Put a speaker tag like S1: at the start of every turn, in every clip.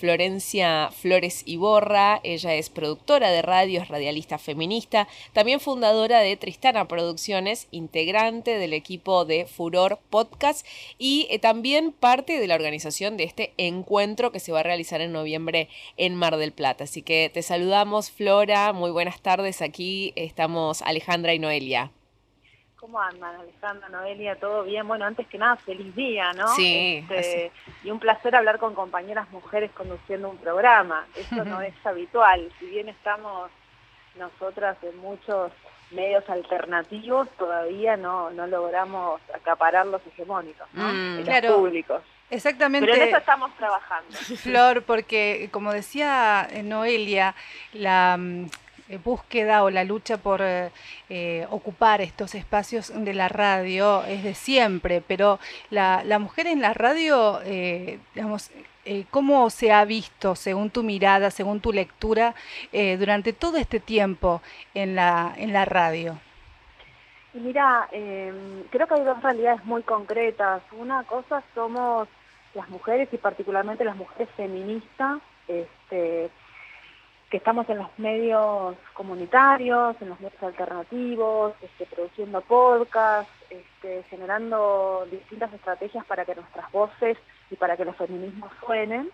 S1: Florencia Flores Iborra. Ella es productora de radio, es radialista feminista, también fundadora de Tristana Producciones, integrante del equipo de Furor Podcast y eh, también parte de la organización de este encuentro que se va a realizar en noviembre en Mar del Plata. Así que te saludamos, Flora. Muy buenas tardes. Aquí estamos Alejandra y Noelia.
S2: ¿Cómo andan, Alejandra, Noelia? ¿Todo bien? Bueno, antes que nada, feliz día, ¿no?
S1: Sí.
S2: Este, y un placer hablar con compañeras mujeres conduciendo un programa. Eso no es habitual. Si bien estamos nosotras en muchos medios alternativos, todavía no, no logramos acaparar los hegemónicos, ¿no?
S3: Mm,
S2: los públicos.
S3: Exactamente.
S2: Pero en eso estamos trabajando.
S3: Flor, porque como decía eh, Noelia, la mm, búsqueda o la lucha por eh, eh, ocupar estos espacios de la radio es de siempre, pero la, mujer en la radio, digamos, ¿cómo se ha visto, según tu mirada, según tu lectura, durante todo este tiempo en la, en la radio?
S2: Mira, creo que hay dos realidades muy concretas. Una cosa somos las mujeres y particularmente las mujeres feministas, este, que estamos en los medios comunitarios, en los medios alternativos, este, produciendo podcasts, este, generando distintas estrategias para que nuestras voces y para que los feminismos suenen.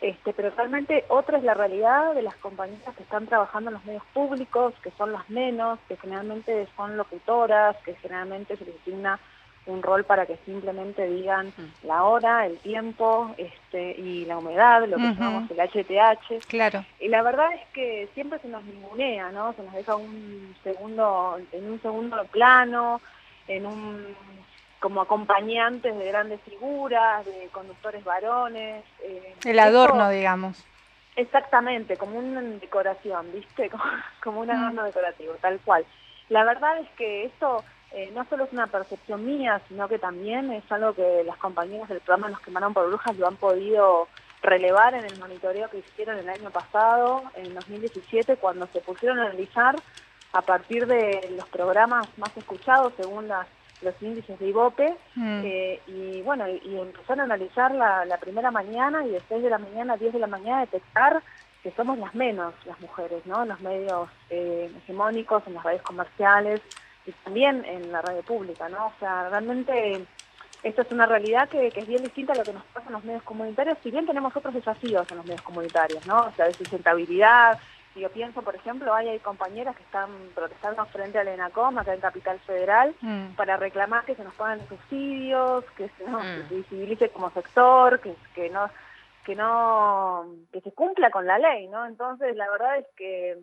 S2: Este, pero realmente otra es la realidad de las compañeras que están trabajando en los medios públicos, que son las menos, que generalmente son locutoras, que generalmente se les designa un rol para que simplemente digan la hora, el tiempo este, y la humedad, lo que llamamos el HTH.
S3: Claro.
S2: Y la verdad es que siempre se nos ningunea, ¿no? Se nos deja un segundo, en un segundo plano, en un como acompañantes de grandes figuras, de conductores varones.
S3: Eh, el adorno, digamos.
S2: Exactamente, como una decoración, ¿viste? Como, un adorno decorativo, tal cual. La verdad es que esto eh, no solo es una percepción mía, sino que también es algo que las compañeras del programa Nos quemaron por brujas lo han podido relevar en el monitoreo que hicieron el año pasado, en 2017, cuando se pusieron a analizar a partir de los programas más escuchados según las, los índices de IVOPE, mm. eh, y bueno, y, empezaron a analizar la, primera mañana y de 6 de la mañana a 10 de la mañana detectar que somos las menos las mujeres, ¿no? En los medios eh, hegemónicos, en las redes comerciales, y también en la radio pública, ¿no? O sea, realmente esto es una realidad que, es bien distinta a lo que nos pasa en los medios comunitarios, si bien tenemos otros desafíos en los medios comunitarios, ¿no? O sea, de sustentabilidad, si yo pienso, por ejemplo, hay, hay compañeras que están protestando frente al ENACOM, acá en Capital Federal, mm. para reclamar que se nos pongan subsidios, que se, nos mm. visibilice como sector, que, que no que no que se cumpla con la ley, ¿no? Entonces, la verdad es que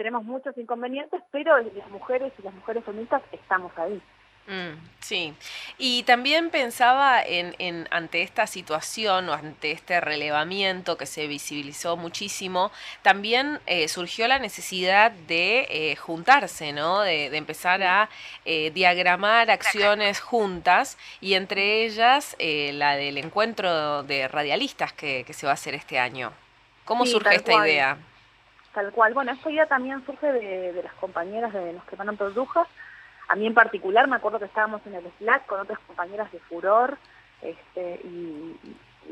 S2: tenemos muchos inconvenientes, pero las mujeres y las mujeres feministas estamos ahí.
S1: Mm, sí, y también pensaba en, ante esta situación o ante este relevamiento que se visibilizó muchísimo, también eh, surgió la necesidad de eh, juntarse, ¿no? De, empezar a eh, diagramar acciones juntas y entre ellas la del encuentro de radialistas que, se va a hacer este año. ¿Cómo surge esta idea?
S2: Tal cual. Bueno, esta idea también surge de, las compañeras de los que van a. A mí en particular me acuerdo que estábamos en el Slack con otras compañeras de Furor este, y,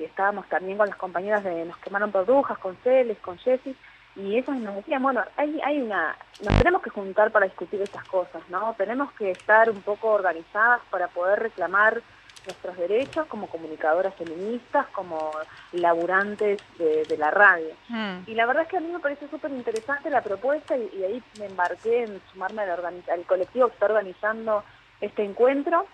S2: estábamos también con las compañeras de Nos quemaron Produjas, con Celes, con Jessie, y ellas nos decían, bueno, hay, hay una, nos tenemos que juntar para discutir estas cosas, ¿no? Tenemos que estar un poco organizadas para poder reclamar nuestros derechos como comunicadoras feministas, como laburantes de, la radio. Mm. Y la verdad es que a mí me parece súper interesante la propuesta y, ahí me embarqué en sumarme al, al colectivo que está organizando este encuentro,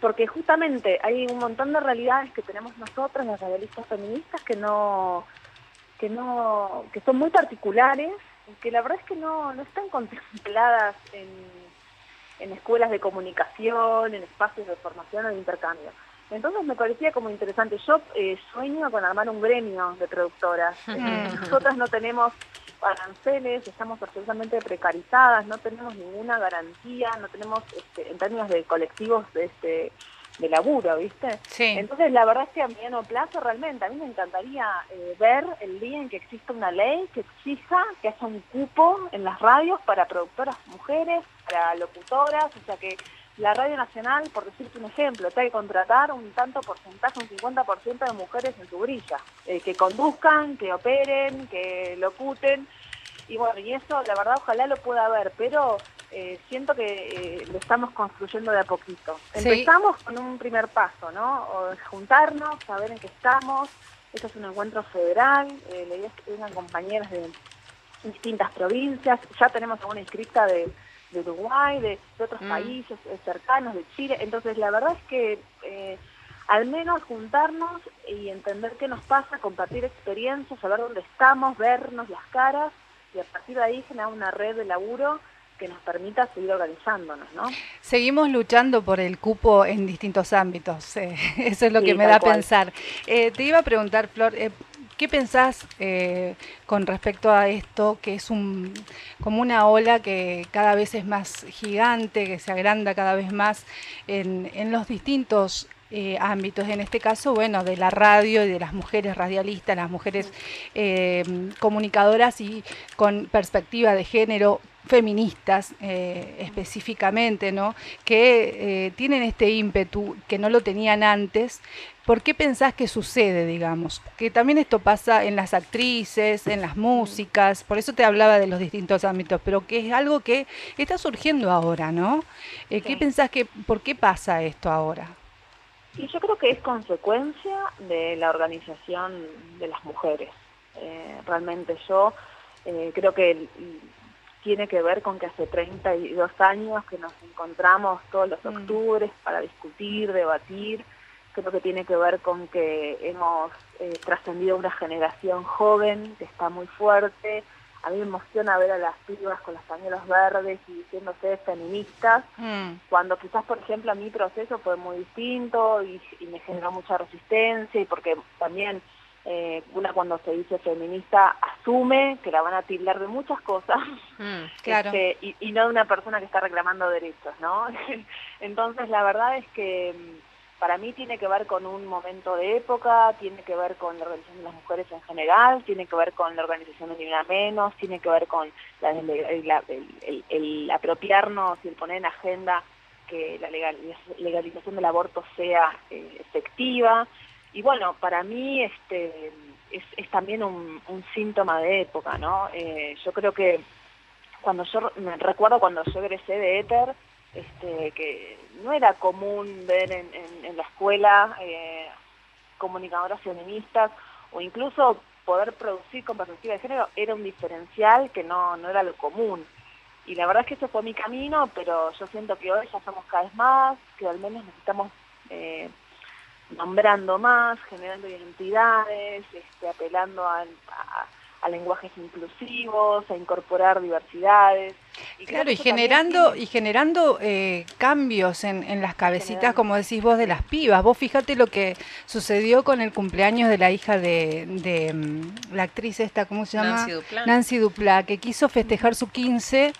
S2: porque justamente hay un montón de realidades que tenemos nosotras, las radialistas feministas, que no que no que son muy particulares y que la verdad es que no, no están contempladas en en escuelas de comunicación, en espacios de formación o de intercambio. Entonces me parecía como interesante. Yo eh, sueño con armar un gremio de productoras. Eh, nosotras no tenemos aranceles, estamos absolutamente precarizadas, no tenemos ninguna garantía, no tenemos, este, en términos de colectivos, este, de laburo, ¿viste?
S3: Sí.
S2: Entonces, la verdad es que a mediano plazo realmente a mí me encantaría eh, ver el día en que exista una ley que exija que haya un cupo en las radios para productoras mujeres, para locutoras, o sea, que la Radio Nacional, por decirte un ejemplo, te hay que contratar un tanto porcentaje, un 50% de mujeres en su brilla, eh, que conduzcan, que operen, que locuten, y bueno, y eso la verdad ojalá lo pueda haber, pero eh, siento que eh, lo estamos construyendo de a poquito. Empezamos con un primer paso, ¿no? juntarnos, saber en qué estamos, esto es un encuentro federal, eh, la idea es que vengan compañeras de distintas provincias, ya tenemos una inscrita de, Uruguay, de, otros mm. países eh, cercanos, de Chile, entonces la verdad es que eh, al menos juntarnos y entender qué nos pasa, compartir experiencias, saber dónde estamos, vernos las caras y a partir de ahí generar una red de laburo que nos permita seguir organizándonos, ¿no?
S3: Seguimos luchando por el cupo en distintos ámbitos, eh, eso es lo que me da a pensar. Eh, te iba a preguntar, Flor, ¿qué pensás con respecto a esto, que es un, como una ola que cada vez es más gigante, que se agranda cada vez más en, en los distintos ámbitos, en este caso, bueno, de la radio y de las mujeres radialistas, las mujeres comunicadoras y con perspectiva de género, feministas eh, específicamente, ¿no? que eh, tienen este ímpetu que no lo tenían antes. ¿Por qué pensás que sucede, digamos? Que también esto pasa en las actrices, en las músicas, por eso te hablaba de los distintos ámbitos, pero que es algo que está surgiendo ahora, ¿no? Eh, ¿Qué pensás que, por qué pasa esto ahora?
S2: Y yo creo que es consecuencia de la organización de las mujeres. realmente yo creo que tiene que ver con que hace 32 años que nos encontramos todos los mm. octubres para discutir, debatir. Creo que tiene que ver con que hemos eh, trascendido una generación joven que está muy fuerte. A mí me emociona ver a las pibas con los pañuelos verdes y diciéndose feministas, mm. cuando quizás, por ejemplo, a mi proceso fue muy distinto y, y me generó mucha resistencia y porque también eh, una cuando se dice feminista asume que la van a tildar de muchas cosas. Mm, este, y, no de una persona que está reclamando derechos, ¿no? Entonces la verdad es que mm, para mí tiene que ver con un momento de época, tiene que ver con la organización de las mujeres en general, tiene que ver con la organización de Ni Menos, tiene que ver con la, el, apropiarnos y el poner en agenda que la legalización del aborto sea eh, efectiva, y bueno, para mí este, es, también un, síntoma de época, ¿no? Eh, yo creo que cuando yo, recuerdo cuando yo egresé de Éter, este, que no era común ver en, la escuela eh, comunicadoras feministas o incluso poder producir con perspectiva de género era un diferencial que no, no era lo común. Y la verdad es que ese fue mi camino, pero yo siento que hoy ya somos cada vez más, que al menos necesitamos eh, nombrando más, generando identidades, este, apelando a, lenguajes inclusivos, a incorporar diversidades.
S3: claro, y generando, y generando eh, cambios en, las cabecitas, como decís vos, de las pibas. Vos fíjate lo que sucedió con el cumpleaños de la hija de, mm, la actriz esta, ¿cómo se llama? Nancy Duplá. Nancy Duplá, que quiso festejar su 15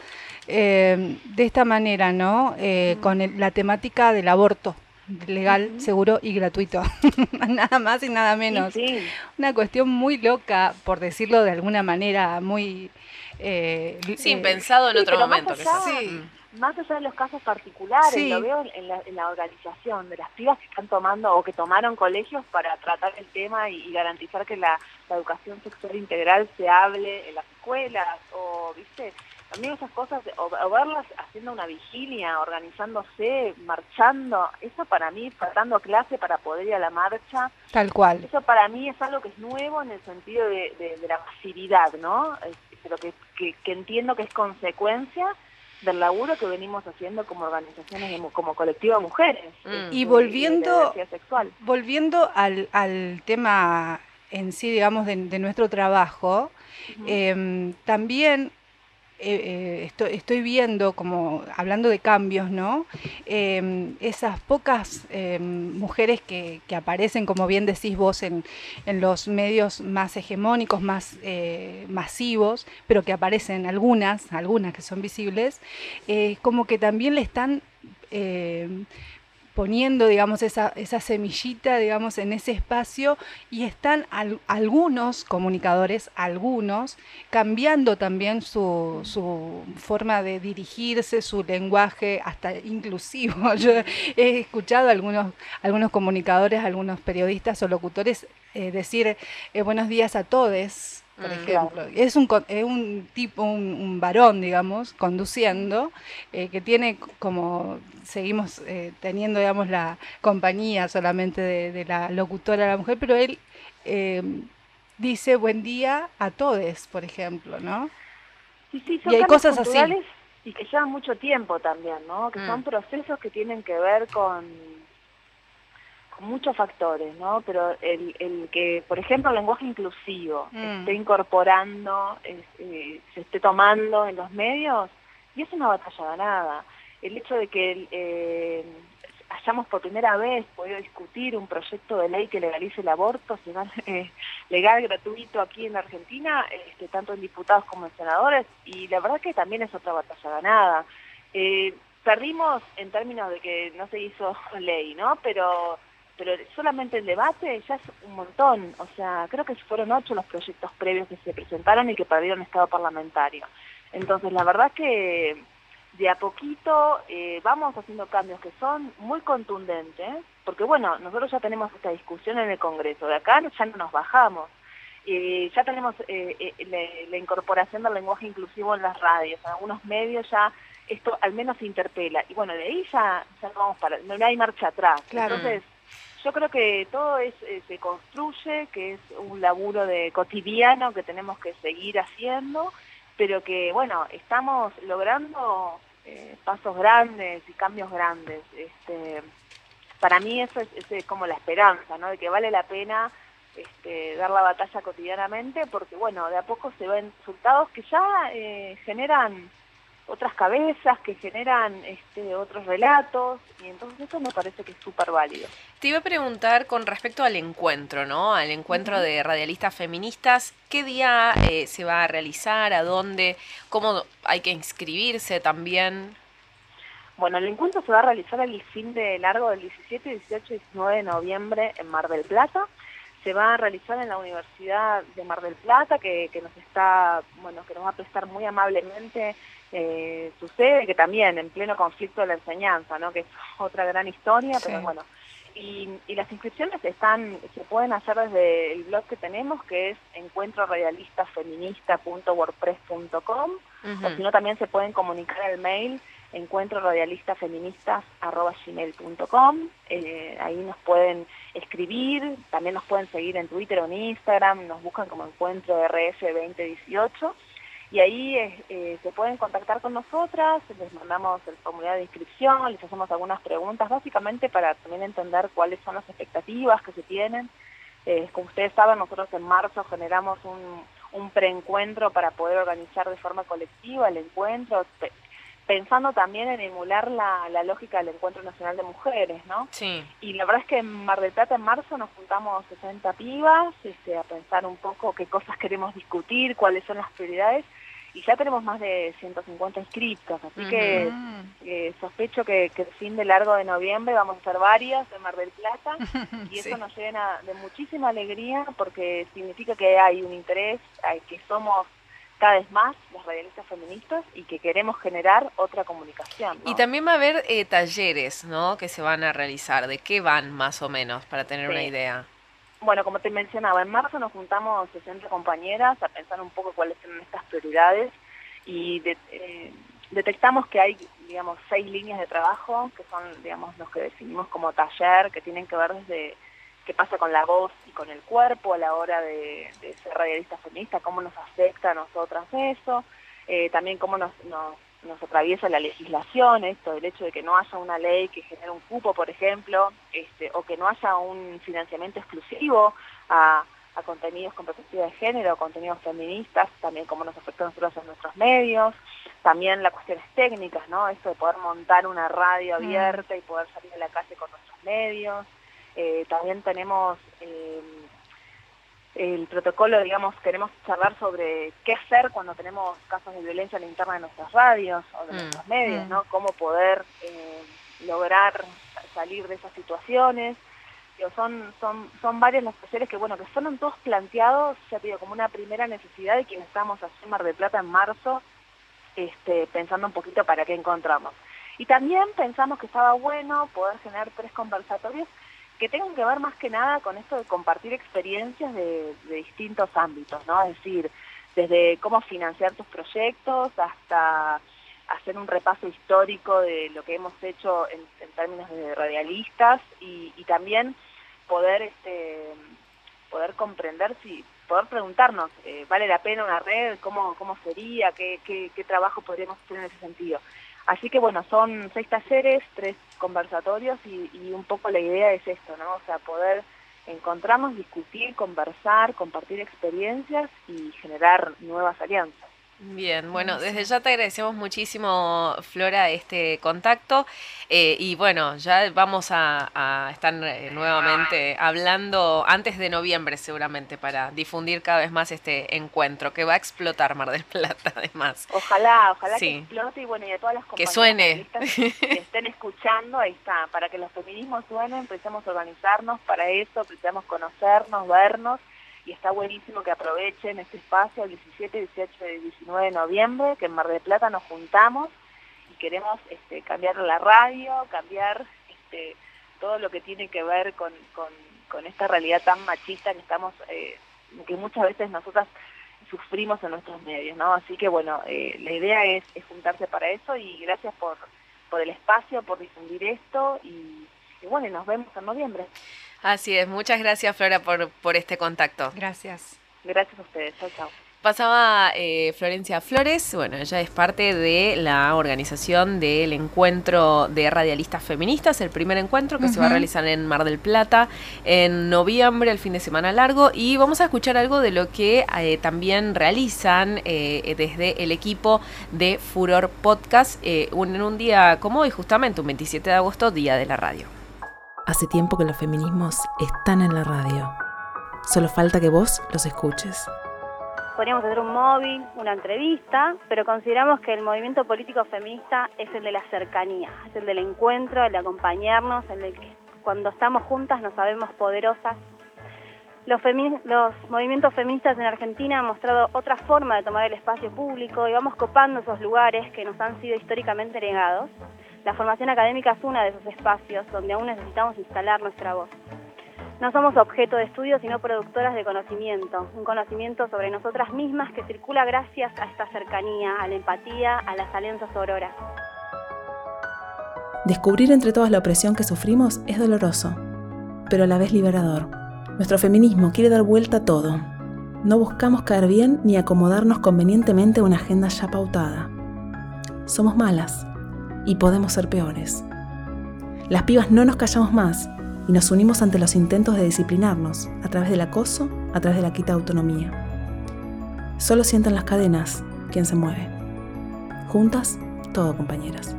S3: eh, de esta manera, ¿no? Eh, con la temática del aborto legal, seguro y gratuito. nada más y nada menos. Una cuestión muy loca, por decirlo de alguna manera, muy...
S1: Eh, sí, pensado en otro momento.
S2: Más allá, más allá de los casos particulares, lo veo en la, organización de las pibas que están tomando o que tomaron colegios para tratar el tema y, garantizar que la, la, educación sexual integral se hable en las escuelas o, viste, también esas cosas, o, verlas haciendo una vigilia, organizándose, marchando, eso para mí, faltando clase para poder ir a la marcha.
S3: Tal cual.
S2: Eso para mí es algo que es nuevo en el sentido de, la masividad, ¿no? Pero que, que, entiendo que es consecuencia del laburo que venimos haciendo como organizaciones, como colectivo de mujeres.
S3: Mm. Este, y volviendo, volviendo al, al tema en sí, digamos, de, nuestro trabajo, em, también eh, eh, estoy, viendo, como hablando de cambios, ¿no? Em, esas pocas em, mujeres que, aparecen, como bien decís vos, en, los medios más hegemónicos, más eh, masivos, pero que aparecen algunas, algunas que son visibles, como que también le están poniendo, digamos, esa, semillita, digamos, en ese espacio y están algunos comunicadores, algunos, cambiando también su, forma de dirigirse, su lenguaje, hasta inclusivo. Yo he escuchado a algunos, algunos comunicadores, algunos periodistas o locutores eh, decir eh, buenos días a todos por mm. ejemplo. Es un, es un tipo, un, varón, digamos, conduciendo, eh, que tiene como, seguimos eh, teniendo, digamos, la compañía solamente de, la locutora, la mujer, pero él eh, dice buen día a todos, por ejemplo, ¿no?
S2: Sí, sí, son y hay cosas así. Y que llevan mucho tiempo también, ¿no? Que son mm. procesos que tienen que ver con muchos factores, ¿no? Pero el, el que, por ejemplo, el lenguaje inclusivo mm. esté incorporando, eh, se esté tomando en los medios, y es una batalla ganada. El hecho de que eh, hayamos por primera vez podido discutir un proyecto de ley que legalice el aborto, eh, legal, gratuito aquí en Argentina, este, tanto en diputados como en senadores, y la verdad que también es otra batalla ganada. Eh, perdimos en términos de que no se hizo ley, ¿no? Pero pero solamente el debate ya es un montón, o sea, creo que fueron ocho los proyectos previos que se presentaron y que perdieron estado parlamentario. Entonces, la verdad que de a poquito eh, vamos haciendo cambios que son muy contundentes, porque bueno, nosotros ya tenemos esta discusión en el Congreso, de acá ya no nos bajamos. Eh, ya tenemos eh, la, incorporación del lenguaje inclusivo en las radios, en algunos medios ya esto al menos interpela. Y bueno, de ahí ya, ya vamos para, no hay marcha atrás. Entonces, yo creo que todo es, eh, se construye, que es un laburo de cotidiano que tenemos que seguir haciendo, pero que, bueno, estamos logrando eh, pasos grandes y cambios grandes. Este, para mí eso es, como la esperanza, ¿no? De que vale la pena este, dar la batalla cotidianamente, porque, bueno, de a poco se ven resultados que ya eh, generan otras cabezas que generan este, otros relatos y entonces eso me parece que es súper válido.
S1: Te iba a preguntar con respecto al encuentro, ¿no? Al encuentro de radialistas feministas, ¿qué día eh, se va a realizar? ¿A dónde? ¿Cómo hay que inscribirse también?
S2: Bueno, el encuentro se va a realizar el fin de largo del 17, 18 y 19 de noviembre en Mar del Plata. Se va a realizar en la Universidad de Mar del Plata, que, que nos está, bueno, que nos va a prestar muy amablemente eh, sucede, que también en pleno conflicto de la enseñanza, ¿no? que es otra gran historia, pero bueno. Y, las inscripciones están se pueden hacer desde el blog que tenemos, que es encuentroradialistafeminista.wordpress.com, o si no también se pueden comunicar al mail encuentroradialistafeministas.gmail.com, eh, ahí nos pueden escribir, también nos pueden seguir en Twitter o en Instagram, nos buscan como Encuentro RF 2018 y ahí eh, se pueden contactar con nosotras, les mandamos el formulario de inscripción, les hacemos algunas preguntas, básicamente para también entender cuáles son las expectativas que se tienen. Eh, como ustedes saben, nosotros en marzo generamos un, un preencuentro para poder organizar de forma colectiva el encuentro, pensando también en emular la, la, lógica del Encuentro Nacional de Mujeres, ¿no?
S1: Sí.
S2: Y la verdad es que en Mar del Plata en marzo nos juntamos 60 pibas este, a pensar un poco qué cosas queremos discutir, cuáles son las prioridades, y ya tenemos más de 150 inscriptos, así que eh, sospecho que, el fin de largo de noviembre vamos a hacer varias en Mar del Plata y eso nos llena de muchísima alegría porque significa que hay un interés, que somos cada vez más las radialistas feministas y que queremos generar otra comunicación.
S1: Y también va a haber eh, talleres ¿no? que se van a realizar, ¿de qué van más o menos para tener una idea?
S2: Bueno, como te mencionaba, en marzo nos juntamos 60 compañeras a pensar un poco cuáles son nuestras prioridades y eh, detectamos que hay, digamos, seis líneas de trabajo que son, digamos, los que definimos como taller, que tienen que ver desde qué pasa con la voz y con el cuerpo a la hora de, ser radialista feminista, cómo nos afecta a nosotras eso, eh, también cómo nos nos atraviesa la legislación, esto, el hecho de que no haya una ley que genere un cupo, por ejemplo, este, o que no haya un financiamiento exclusivo a, contenidos con perspectiva de género, contenidos feministas, también cómo nos afecta a nosotros en nuestros medios, también las cuestiones técnicas, ¿no? Esto de poder montar una radio mm. abierta y poder salir a la calle con nuestros medios. Eh, también tenemos... Eh, el protocolo, digamos, queremos charlar sobre qué hacer cuando tenemos casos de violencia en la interna de nuestras radios o de mm. nuestros medios, ¿no? Mm. Cómo poder eh, lograr salir de esas situaciones. son, son, son varios los talleres que, bueno, que fueron todos planteados, ya te digo, como una primera necesidad de quienes estamos a en Mar de Plata en marzo, este, pensando un poquito para qué encontramos. Y también pensamos que estaba bueno poder generar tres conversatorios que tengan que ver más que nada con esto de compartir experiencias de, distintos ámbitos, ¿no? Es decir, desde cómo financiar tus proyectos hasta hacer un repaso histórico de lo que hemos hecho en, términos de radialistas y, también poder este poder comprender si poder preguntarnos eh, vale la pena una red cómo cómo sería qué, qué, qué trabajo podríamos hacer en ese sentido Así que bueno, son seis talleres, tres conversatorios y, un poco la idea es esto, ¿no? O sea, poder encontrarnos, discutir, conversar, compartir experiencias y generar nuevas alianzas.
S1: Bien, bueno, desde ya te agradecemos muchísimo, Flora, este contacto. Eh, y bueno, ya vamos a, estar eh, nuevamente hablando antes de noviembre seguramente para difundir cada vez más este encuentro que va a explotar Mar del Plata además.
S2: Ojalá, ojalá que explote y bueno, y de todas las
S1: compañías que, suene.
S2: que estén escuchando, ahí está, para que los feminismos suenen, empecemos a organizarnos para eso, empecemos conocernos, vernos y está buenísimo que aprovechen este espacio el 17, 18 y 19 de noviembre, que en Mar del Plata nos juntamos y queremos este, cambiar la radio, cambiar este, todo lo que tiene que ver con, esta realidad tan machista que estamos, eh, que muchas veces nosotras sufrimos en nuestros medios, ¿no? Así que bueno, eh, la idea es, juntarse para eso y gracias por, por el espacio, por difundir esto y, y bueno, nos vemos en noviembre.
S1: Así es, muchas gracias Flora por, por este contacto.
S3: Gracias.
S2: Gracias a ustedes, chao, chao.
S1: Pasaba eh, Florencia Flores, bueno, ella es parte de la organización del encuentro de radialistas feministas, el primer encuentro que se va a realizar en Mar del Plata en noviembre, el fin de semana largo, y vamos a escuchar algo de lo que eh, también realizan eh, desde el equipo de Furor Podcast en un día como hoy, justamente un 27 de agosto, Día de la Radio.
S4: Hace tiempo que los feminismos están en la radio. Solo falta que vos los escuches.
S5: Podríamos hacer un móvil, una entrevista, pero consideramos que el movimiento político feminista es el de la cercanía, es el del encuentro, el de acompañarnos, el de que cuando estamos juntas nos sabemos poderosas. Los, los movimientos feministas en Argentina han mostrado otra forma de tomar el espacio público y vamos copando esos lugares que nos han sido históricamente negados la formación académica es uno de esos espacios donde aún necesitamos instalar nuestra voz. No somos objeto de estudio, sino productoras de conocimiento, un conocimiento sobre nosotras mismas que circula gracias a esta cercanía, a la empatía, a las alianzas auroras.
S4: Descubrir entre todas la opresión que sufrimos es doloroso, pero a la vez liberador. Nuestro feminismo quiere dar vuelta a todo. No buscamos caer bien ni acomodarnos convenientemente a una agenda ya pautada. Somos malas, y podemos ser peores. Las pibas no nos callamos más y nos unimos ante los intentos de disciplinarnos a través del acoso, a través de la quita de autonomía. Solo sienten las cadenas quien se mueve. Juntas, todo compañeras.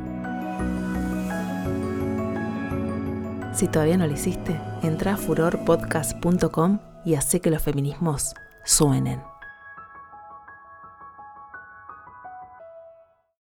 S4: Si todavía no lo hiciste, entra a furorpodcast.com y hace que los feminismos suenen.